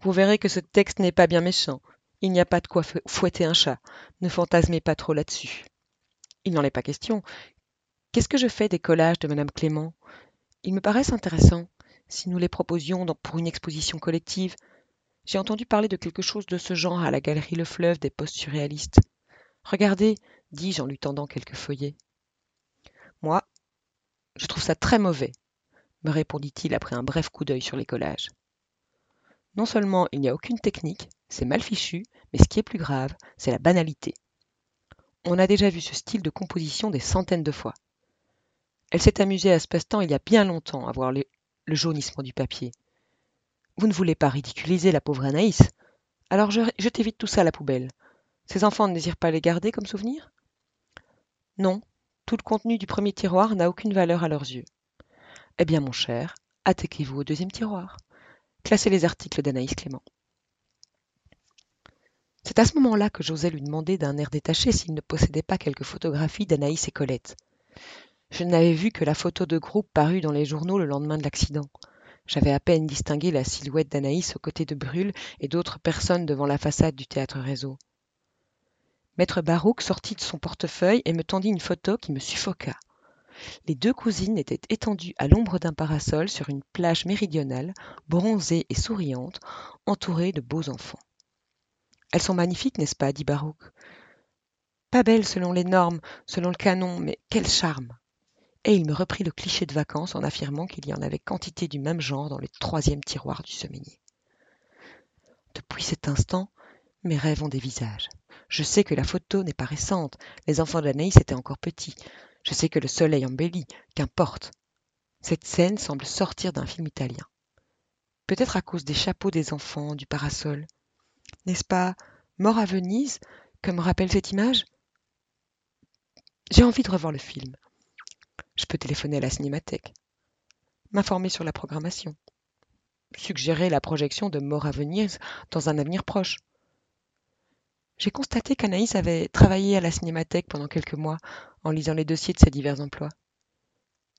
vous verrez que ce texte n'est pas bien méchant. Il n'y a pas de quoi fouetter un chat. Ne fantasmez pas trop là-dessus. Il n'en est pas question. Qu'est-ce que je fais des collages de Madame Clément? Ils me paraissent intéressants, si nous les proposions pour une exposition collective. J'ai entendu parler de quelque chose de ce genre à la galerie Le Fleuve des postes surréalistes. Regardez, dis-je en lui tendant quelques feuillets. Moi, je trouve ça très mauvais, me répondit-il après un bref coup d'œil sur les collages. Non seulement il n'y a aucune technique, c'est mal fichu, mais ce qui est plus grave, c'est la banalité. On a déjà vu ce style de composition des centaines de fois. Elle s'est amusée à ce passe-temps il y a bien longtemps à voir le, jaunissement du papier. Vous ne voulez pas ridiculiser la pauvre Anaïs? Alors je, jetez vite tout ça à la poubelle. Ces enfants ne désirent pas les garder comme souvenir Non, tout le contenu du premier tiroir n'a aucune valeur à leurs yeux. Eh bien, mon cher, attaquez-vous au deuxième tiroir. Classez les articles d'Anaïs Clément. C'est à ce moment-là que j'osais lui demander d'un air détaché s'il ne possédait pas quelques photographies d'Anaïs et Colette. Je n'avais vu que la photo de groupe parue dans les journaux le lendemain de l'accident. J'avais à peine distingué la silhouette d'Anaïs aux côtés de Brûle et d'autres personnes devant la façade du théâtre réseau. Maître Barouk sortit de son portefeuille et me tendit une photo qui me suffoqua. Les deux cousines étaient étendues à l'ombre d'un parasol sur une plage méridionale, bronzée et souriante, entourées de beaux enfants. Elles sont magnifiques, n'est-ce pas dit Barouk. Pas belles selon les normes, selon le canon, mais quel charme et il me reprit le cliché de vacances en affirmant qu'il y en avait quantité du même genre dans le troisième tiroir du semainier. Depuis cet instant, mes rêves ont des visages. Je sais que la photo n'est pas récente, les enfants d'Anaïs étaient encore petits. Je sais que le soleil embellit, qu'importe. Cette scène semble sortir d'un film italien. Peut-être à cause des chapeaux des enfants, du parasol. N'est-ce pas Mort à Venise, comme rappelle cette image? J'ai envie de revoir le film. Je peux téléphoner à la cinémathèque, m'informer sur la programmation, suggérer la projection de Mort à Venise dans un avenir proche. J'ai constaté qu'Anaïs avait travaillé à la cinémathèque pendant quelques mois en lisant les dossiers de ses divers emplois.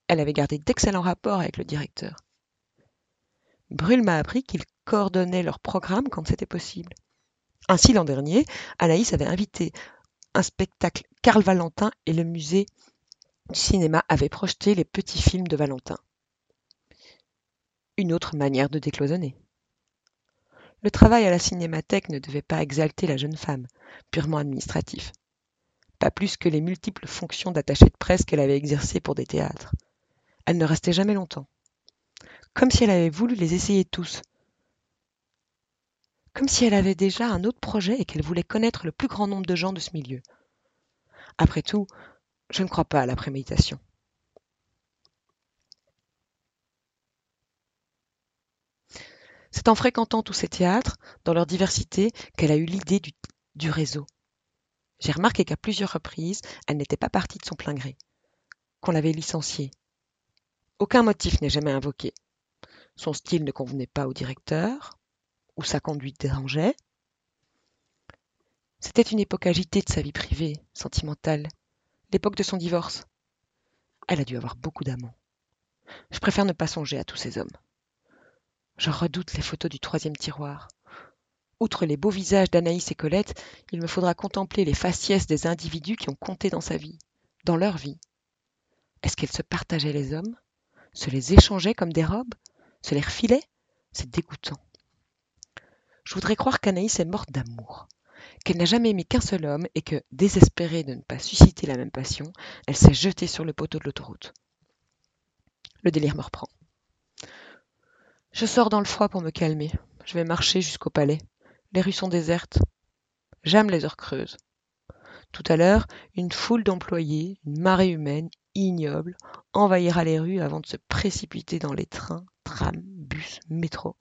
Elle avait gardé d'excellents rapports avec le directeur. Brûle m'a appris qu'il coordonnait leur programme quand c'était possible. Ainsi, l'an dernier, Anaïs avait invité un spectacle Karl Valentin et le musée du cinéma avait projeté les petits films de Valentin. Une autre manière de décloisonner. Le travail à la cinémathèque ne devait pas exalter la jeune femme, purement administratif. Pas plus que les multiples fonctions d'attachée de presse qu'elle avait exercées pour des théâtres. Elle ne restait jamais longtemps. Comme si elle avait voulu les essayer tous. Comme si elle avait déjà un autre projet et qu'elle voulait connaître le plus grand nombre de gens de ce milieu. Après tout, je ne crois pas à la préméditation. C'est en fréquentant tous ces théâtres, dans leur diversité, qu'elle a eu l'idée du, du réseau. J'ai remarqué qu'à plusieurs reprises, elle n'était pas partie de son plein gré, qu'on l'avait licenciée. Aucun motif n'est jamais invoqué. Son style ne convenait pas au directeur Ou sa conduite dérangeait C'était une époque agitée de sa vie privée, sentimentale, l'époque de son divorce. Elle a dû avoir beaucoup d'amants. Je préfère ne pas songer à tous ces hommes. Je redoute les photos du troisième tiroir. Outre les beaux visages d'Anaïs et Colette, il me faudra contempler les faciès des individus qui ont compté dans sa vie, dans leur vie. Est-ce qu'elles se partageaient les hommes Se les échangeaient comme des robes Se les refilaient? C'est dégoûtant. Je voudrais croire qu'Anaïs est morte d'amour, qu'elle n'a jamais aimé qu'un seul homme et que, désespérée de ne pas susciter la même passion, elle s'est jetée sur le poteau de l'autoroute. Le délire me reprend. Je sors dans le froid pour me calmer. Je vais marcher jusqu'au palais. Les rues sont désertes. J'aime les heures creuses. Tout à l'heure, une foule d'employés, une marée humaine, ignoble, envahira les rues avant de se précipiter dans les trains, trams, bus, métros.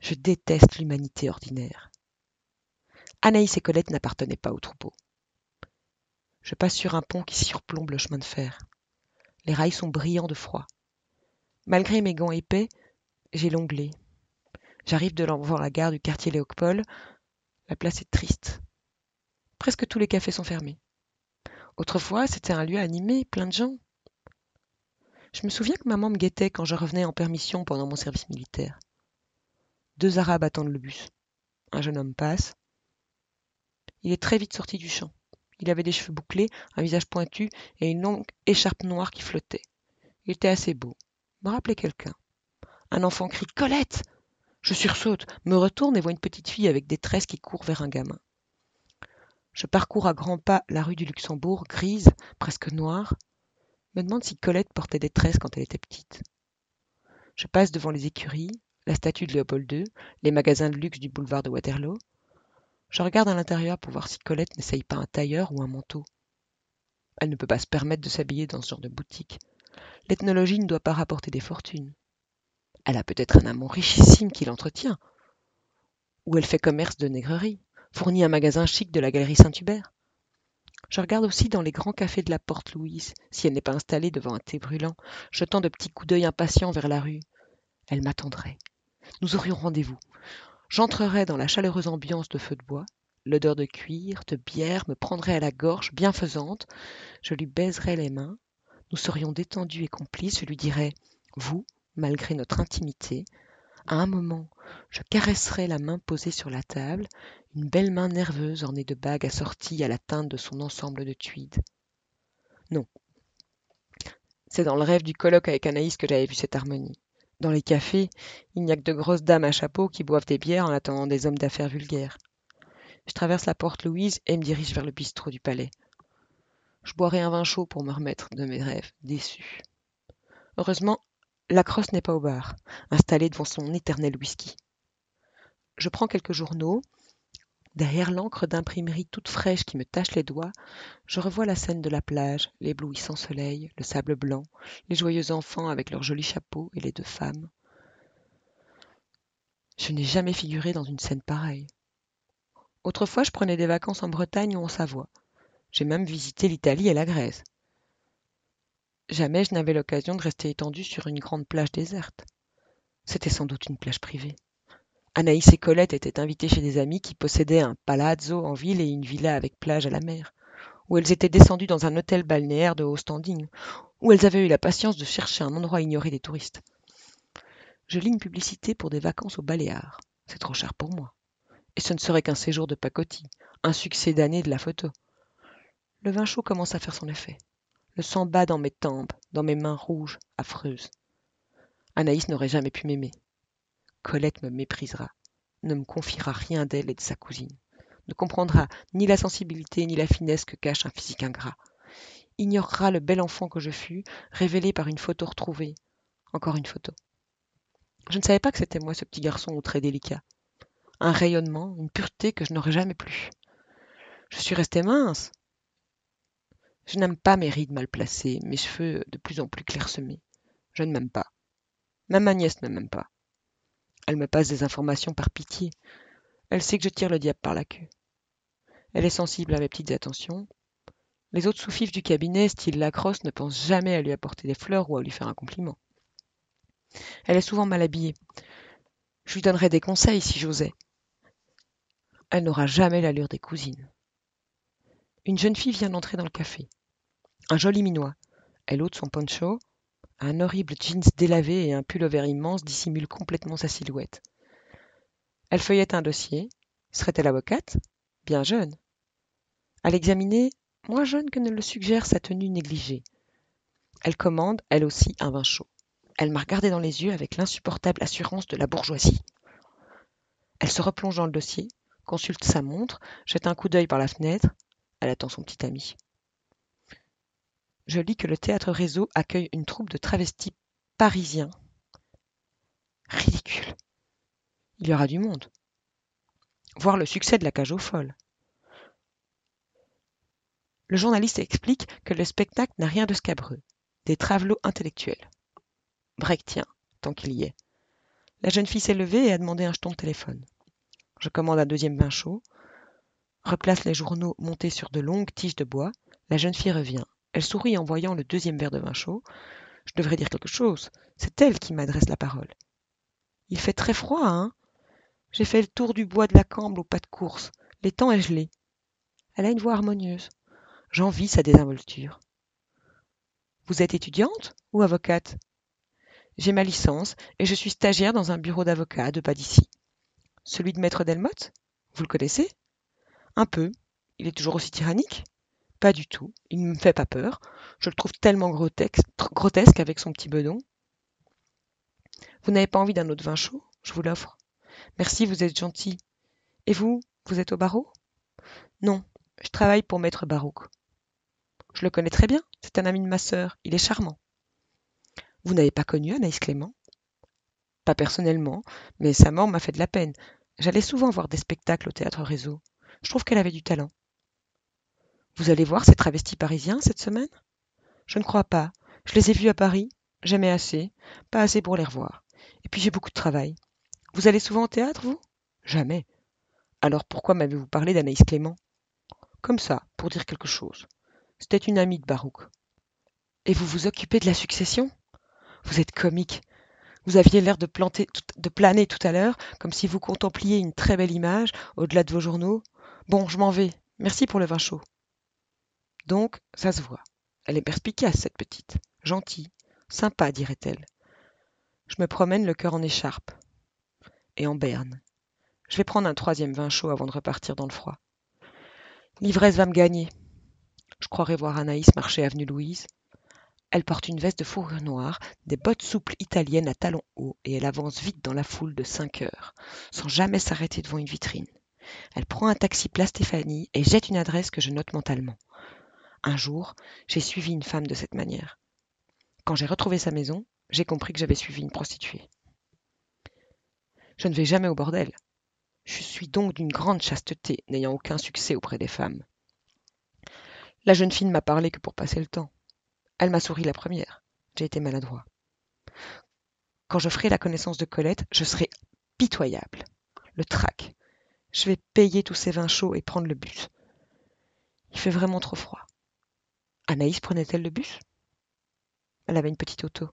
Je déteste l'humanité ordinaire. Anaïs et Colette n'appartenaient pas au troupeau. Je passe sur un pont qui surplombe le chemin de fer. Les rails sont brillants de froid. Malgré mes gants épais, j'ai l'onglet, J'arrive devant la gare du quartier Léopold. La place est triste. Presque tous les cafés sont fermés. Autrefois, c'était un lieu animé, plein de gens. Je me souviens que maman me guettait quand je revenais en permission pendant mon service militaire. Deux Arabes attendent le bus. Un jeune homme passe. Il est très vite sorti du champ. Il avait des cheveux bouclés, un visage pointu et une longue écharpe noire qui flottait. Il était assez beau. Me rappelait quelqu'un. Un enfant crie Colette je sursaute, me retourne et vois une petite fille avec des tresses qui court vers un gamin. Je parcours à grands pas la rue du Luxembourg, grise, presque noire. Me demande si Colette portait des tresses quand elle était petite. Je passe devant les écuries, la statue de Léopold II, les magasins de luxe du boulevard de Waterloo. Je regarde à l'intérieur pour voir si Colette n'essaye pas un tailleur ou un manteau. Elle ne peut pas se permettre de s'habiller dans ce genre de boutique. L'ethnologie ne doit pas rapporter des fortunes. Elle a peut-être un amant richissime qui l'entretient. Ou elle fait commerce de négrerie, fournit un magasin chic de la galerie Saint-Hubert. Je regarde aussi dans les grands cafés de la Porte Louise, si elle n'est pas installée devant un thé brûlant, jetant de petits coups d'œil impatients vers la rue. Elle m'attendrait. Nous aurions rendez-vous. J'entrerais dans la chaleureuse ambiance de feu de bois. L'odeur de cuir, de bière me prendrait à la gorge, bienfaisante. Je lui baiserais les mains. Nous serions détendus et complices. Je lui dirais Vous, malgré notre intimité. À un moment, je caresserai la main posée sur la table, une belle main nerveuse ornée de bagues assorties à la teinte de son ensemble de tweed. Non. C'est dans le rêve du colloque avec Anaïs que j'avais vu cette harmonie. Dans les cafés, il n'y a que de grosses dames à chapeau qui boivent des bières en attendant des hommes d'affaires vulgaires. Je traverse la porte Louise et me dirige vers le bistrot du palais. Je boirai un vin chaud pour me remettre de mes rêves déçus. Heureusement, la crosse n'est pas au bar, installée devant son éternel whisky. Je prends quelques journaux. Derrière l'encre d'imprimerie toute fraîche qui me tache les doigts, je revois la scène de la plage, l'éblouissant soleil, le sable blanc, les joyeux enfants avec leurs jolis chapeaux et les deux femmes. Je n'ai jamais figuré dans une scène pareille. Autrefois, je prenais des vacances en Bretagne ou en Savoie. J'ai même visité l'Italie et la Grèce. Jamais je n'avais l'occasion de rester étendu sur une grande plage déserte. C'était sans doute une plage privée. Anaïs et Colette étaient invitées chez des amis qui possédaient un palazzo en ville et une villa avec plage à la mer, où elles étaient descendues dans un hôtel balnéaire de haut standing, où elles avaient eu la patience de chercher un endroit ignoré des touristes. Je lis une publicité pour des vacances au Baléares. C'est trop cher pour moi. Et ce ne serait qu'un séjour de pacotille, un succès d'année de la photo. Le vin chaud commence à faire son effet. Le sang bat dans mes tempes, dans mes mains rouges, affreuses. Anaïs n'aurait jamais pu m'aimer. Colette me méprisera, ne me confiera rien d'elle et de sa cousine, ne comprendra ni la sensibilité ni la finesse que cache un physique ingrat, ignorera le bel enfant que je fus, révélé par une photo retrouvée. Encore une photo. Je ne savais pas que c'était moi ce petit garçon au très délicat. Un rayonnement, une pureté que je n'aurais jamais plus. Je suis restée mince, je n'aime pas mes rides mal placées, mes cheveux de plus en plus clairsemés. Je ne m'aime pas. Même ma nièce ne m'aime pas. Elle me passe des informations par pitié. Elle sait que je tire le diable par la queue. Elle est sensible à mes petites attentions. Les autres sous-fifs du cabinet, style Lacrosse, ne pensent jamais à lui apporter des fleurs ou à lui faire un compliment. Elle est souvent mal habillée. Je lui donnerais des conseils si j'osais. Elle n'aura jamais l'allure des cousines. Une jeune fille vient d'entrer dans le café. Un joli minois. Elle ôte son poncho. Un horrible jeans délavé et un pullover immense dissimulent complètement sa silhouette. Elle feuillette un dossier. Serait-elle avocate? Bien jeune. À l'examiner, moins jeune que ne le suggère sa tenue négligée. Elle commande, elle aussi, un vin chaud. Elle m'a regardé dans les yeux avec l'insupportable assurance de la bourgeoisie. Elle se replonge dans le dossier, consulte sa montre, jette un coup d'œil par la fenêtre. Elle attend son petit ami. Je lis que le théâtre Réseau accueille une troupe de travestis parisiens. Ridicule. Il y aura du monde. Voir le succès de la cage aux folles. Le journaliste explique que le spectacle n'a rien de scabreux, des travelots intellectuels. Brechtien, tant qu'il y est. La jeune fille s'est levée et a demandé un jeton de téléphone. Je commande un deuxième vin chaud, replace les journaux montés sur de longues tiges de bois. La jeune fille revient. Elle sourit en voyant le deuxième verre de vin chaud. Je devrais dire quelque chose. C'est elle qui m'adresse la parole. Il fait très froid, hein J'ai fait le tour du bois de la Cambre au pas de course. L'étang est gelé. Elle a une voix harmonieuse. J'envie sa désinvolture. Vous êtes étudiante ou avocate? J'ai ma licence et je suis stagiaire dans un bureau d'avocat de pas d'ici. Celui de maître Delmotte? Vous le connaissez? Un peu. Il est toujours aussi tyrannique? Pas du tout. Il ne me fait pas peur. Je le trouve tellement grotesque, grotesque avec son petit bedon. Vous n'avez pas envie d'un autre vin chaud? Je vous l'offre. Merci, vous êtes gentil. Et vous Vous êtes au barreau? Non, je travaille pour maître Barouk. Je le connais très bien, c'est un ami de ma sœur, il est charmant. Vous n'avez pas connu Anaïs Clément? Pas personnellement, mais sa mort m'a fait de la peine. J'allais souvent voir des spectacles au théâtre réseau. Je trouve qu'elle avait du talent. Vous allez voir ces travestis parisiens cette semaine? Je ne crois pas. Je les ai vus à Paris. J'aimais assez. Pas assez pour les revoir. Et puis j'ai beaucoup de travail. Vous allez souvent au théâtre, vous? Jamais. Alors pourquoi m'avez-vous parlé d'Anaïs Clément? Comme ça, pour dire quelque chose. C'était une amie de Barouk. Et vous vous occupez de la succession? Vous êtes comique. Vous aviez l'air de planer tout à l'heure, comme si vous contempliez une très belle image au-delà de vos journaux. Bon, je m'en vais. Merci pour le vin chaud. Donc, ça se voit. Elle est perspicace, cette petite. Gentille. Sympa, dirait-elle. Je me promène le cœur en écharpe. Et en berne. Je vais prendre un troisième vin chaud avant de repartir dans le froid. L'ivresse va me gagner. Je croirais voir Anaïs marcher avenue Louise. Elle porte une veste de fourrure noire, des bottes souples italiennes à talons hauts, et elle avance vite dans la foule de cinq heures, sans jamais s'arrêter devant une vitrine. Elle prend un taxi place Stéphanie et jette une adresse que je note mentalement. Un jour, j'ai suivi une femme de cette manière. Quand j'ai retrouvé sa maison, j'ai compris que j'avais suivi une prostituée. Je ne vais jamais au bordel. Je suis donc d'une grande chasteté, n'ayant aucun succès auprès des femmes. La jeune fille ne m'a parlé que pour passer le temps. Elle m'a souri la première. J'ai été maladroit. Quand je ferai la connaissance de Colette, je serai pitoyable. Le trac. Je vais payer tous ces vins chauds et prendre le bus. Il fait vraiment trop froid. Anaïs prenait-elle le bus? Elle avait une petite auto.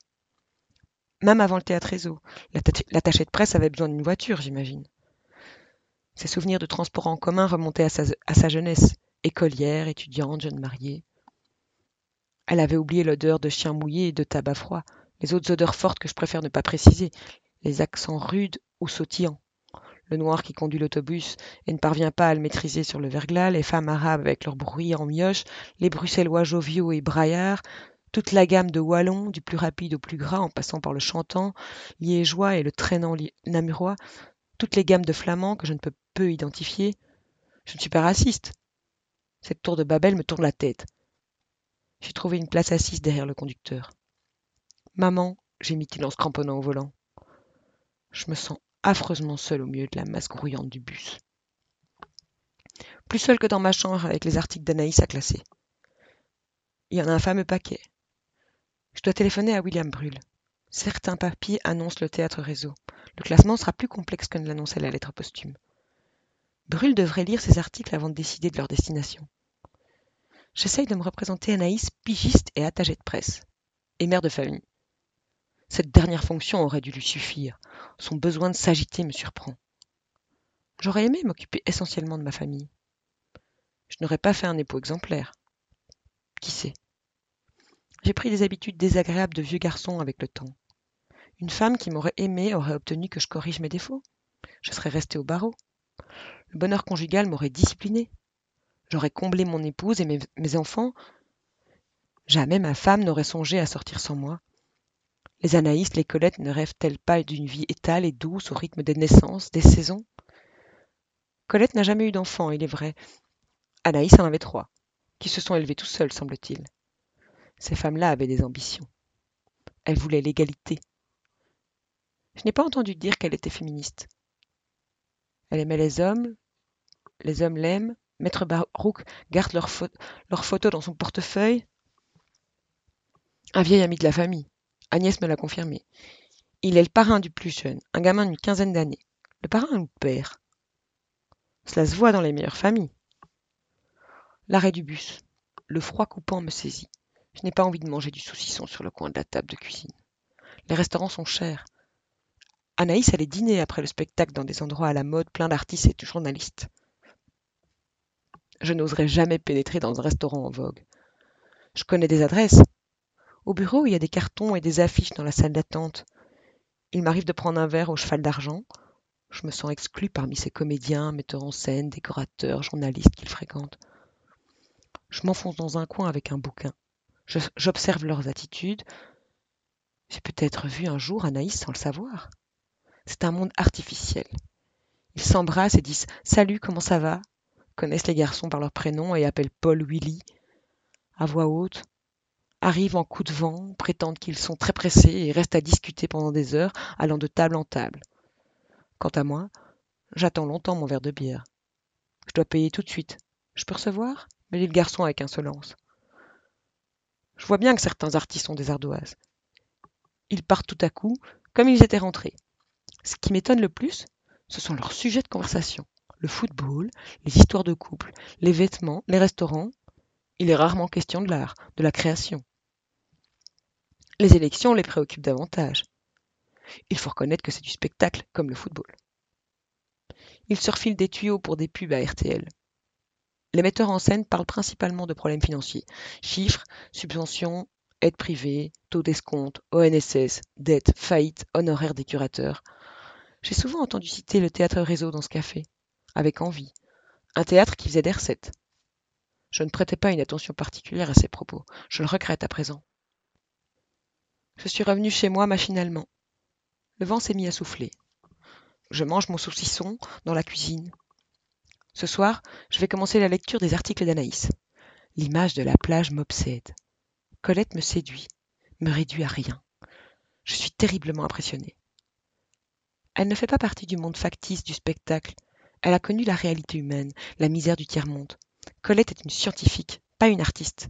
Même avant le théâtre réseau, l'attaché de presse avait besoin d'une voiture, j'imagine. Ses souvenirs de transport en commun remontaient à sa jeunesse, écolière, étudiante, jeune mariée. Elle avait oublié l'odeur de chien mouillé et de tabac froid, les autres odeurs fortes que je préfère ne pas préciser, les accents rudes ou sautillants. Le noir qui conduit l'autobus et ne parvient pas à le maîtriser sur le verglas, les femmes arabes avec leur bruit en mioche, les bruxellois joviaux et braillards, toute la gamme de wallons, du plus rapide au plus gras en passant par le chantant, liégeois et le traînant namurois, toutes les gammes de flamands que je ne peux peu identifier. Je ne suis pas raciste, cette tour de Babel me tourne la tête. J'ai trouvé une place assise derrière le conducteur. Maman, gémit-il en se cramponnant au volant. Je me sens affreusement seul au milieu de la masse grouillante du bus. Plus seul que dans ma chambre avec les articles d'Anaïs à classer. Il y en a un fameux paquet. Je dois téléphoner à William Brûle. Certains papiers annoncent le théâtre réseau. Le classement sera plus complexe que ne l'annonçait la lettre posthume. Brûle devrait lire ces articles avant de décider de leur destination. J'essaye de me représenter Anaïs pigiste et attachée de presse, et mère de famille. Cette dernière fonction aurait dû lui suffire. Son besoin de s'agiter me surprend. J'aurais aimé m'occuper essentiellement de ma famille. Je n'aurais pas fait un époux exemplaire. Qui sait? J'ai pris des habitudes désagréables de vieux garçon avec le temps. Une femme qui m'aurait aimé aurait obtenu que je corrige mes défauts. Je serais resté au barreau. Le bonheur conjugal m'aurait discipliné. J'aurais comblé mon épouse et mes enfants. Jamais ma femme n'aurait songé à sortir sans moi. Les Anaïs, les Colette ne rêvent-elles pas d'une vie étale et douce au rythme des naissances, des saisons? Colette n'a jamais eu d'enfant, il est vrai. Anaïs en avait trois, qui se sont élevés tout seuls, semble-t-il. Ces femmes-là avaient des ambitions. Elles voulaient l'égalité. Je n'ai pas entendu dire qu'elle était féministe. Elle aimait les hommes, les hommes l'aiment, Maître Barouk garde leurs leur photos dans son portefeuille. Un vieil ami de la famille. Agnès me l'a confirmé. Il est le parrain du plus jeune, un gamin d'une quinzaine d'années. Le parrain ou le père? Cela se voit dans les meilleures familles. L'arrêt du bus. Le froid coupant me saisit. Je n'ai pas envie de manger du saucisson sur le coin de la table de cuisine. Les restaurants sont chers. Anaïs allait dîner après le spectacle dans des endroits à la mode pleins d'artistes et de journalistes. Je n'oserais jamais pénétrer dans un restaurant en vogue. Je connais des adresses. Au bureau, il y a des cartons et des affiches dans la salle d'attente. Il m'arrive de prendre un verre au cheval d'argent. Je me sens exclu parmi ces comédiens, metteurs en scène, décorateurs, journalistes qu'ils fréquentent. Je m'enfonce dans un coin avec un bouquin. J'observe leurs attitudes. J'ai peut-être vu un jour Anaïs sans le savoir. C'est un monde artificiel. Ils s'embrassent et disent Salut, comment ça va? Connaissent les garçons par leur prénom et appellent Paul Willy à voix haute, arrivent en coup de vent, prétendent qu'ils sont très pressés et restent à discuter pendant des heures, allant de table en table. Quant à moi, j'attends longtemps mon verre de bière. Je dois payer tout de suite. Je peux recevoir? Me dit le garçon avec insolence. Je vois bien que certains artistes ont des ardoises. Ils partent tout à coup, comme ils étaient rentrés. Ce qui m'étonne le plus, ce sont leurs sujets de conversation le football, les histoires de couple, les vêtements, les restaurants. Il est rarement question de l'art, de la création. Les élections les préoccupent davantage. Il faut reconnaître que c'est du spectacle, comme le football. Ils surfilent des tuyaux pour des pubs à RTL. Les metteurs en scène parlent principalement de problèmes financiers. Chiffres, subventions, aides privées, taux d'escompte, ONSS, dettes, faillites, honoraires des curateurs. J'ai souvent entendu citer le théâtre réseau dans ce café avec envie. Un théâtre qui faisait des recettes. Je ne prêtais pas une attention particulière à ces propos. Je le regrette à présent. Je suis revenu chez moi machinalement. Le vent s'est mis à souffler. Je mange mon saucisson dans la cuisine. Ce soir, je vais commencer la lecture des articles d'Anaïs. L'image de la plage m'obsède. Colette me séduit, me réduit à rien. Je suis terriblement impressionné. Elle ne fait pas partie du monde factice du spectacle elle a connu la réalité humaine, la misère du tiers-monde. Colette est une scientifique, pas une artiste.